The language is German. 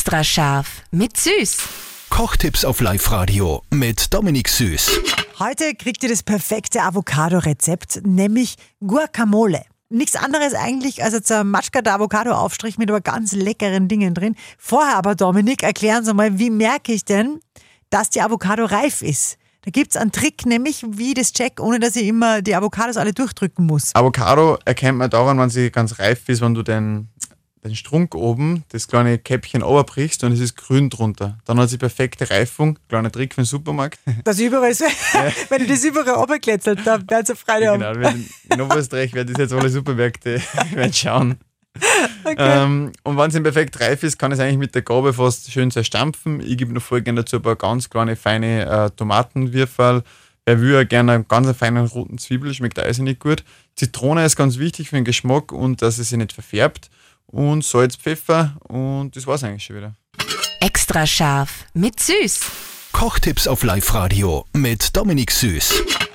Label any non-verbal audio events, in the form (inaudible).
Extra scharf mit Süß. Kochtipps auf Live-Radio mit Dominik Süß. Heute kriegt ihr das perfekte Avocado-Rezept, nämlich Guacamole. Nichts anderes eigentlich als jetzt ein matschkater Avocado-Aufstrich mit aber ganz leckeren Dingen drin. Vorher aber, Dominik, erklären Sie mal, wie merke ich denn, dass die Avocado reif ist? Da gibt es einen Trick, nämlich wie das check, ohne dass ich immer die Avocados alle durchdrücken muss. Avocado erkennt man daran, wenn sie ganz reif ist, wenn du den, den Strunk oben, das kleine Käppchen oberbrichst und es ist grün drunter. Dann hat sie perfekte Reifung. Kleiner Trick für den Supermarkt. (laughs) Das überall ist, (laughs) (laughs) wenn du das überall runterkletzelt, dann werden sie Freude haben. genau, wenn, in Oberösterreich werden das jetzt alle Supermärkte werden schauen. Okay. Ähm, und wenn sie perfekt reif ist, kann ich es eigentlich mit der Gabel fast schön zerstampfen. Ich gebe noch voll gerne dazu ein paar ganz kleine, feine äh, Tomatenwürfel. Wer will, gerne einen ganz feinen roten Zwiebel, schmeckt also nicht gut. Zitrone ist ganz wichtig für den Geschmack und dass es sich nicht verfärbt. Und Salz, Pfeffer und das war's eigentlich schon wieder. Extra scharf mit Süß. Kochtipps auf Live-Radio mit Dominik Süß.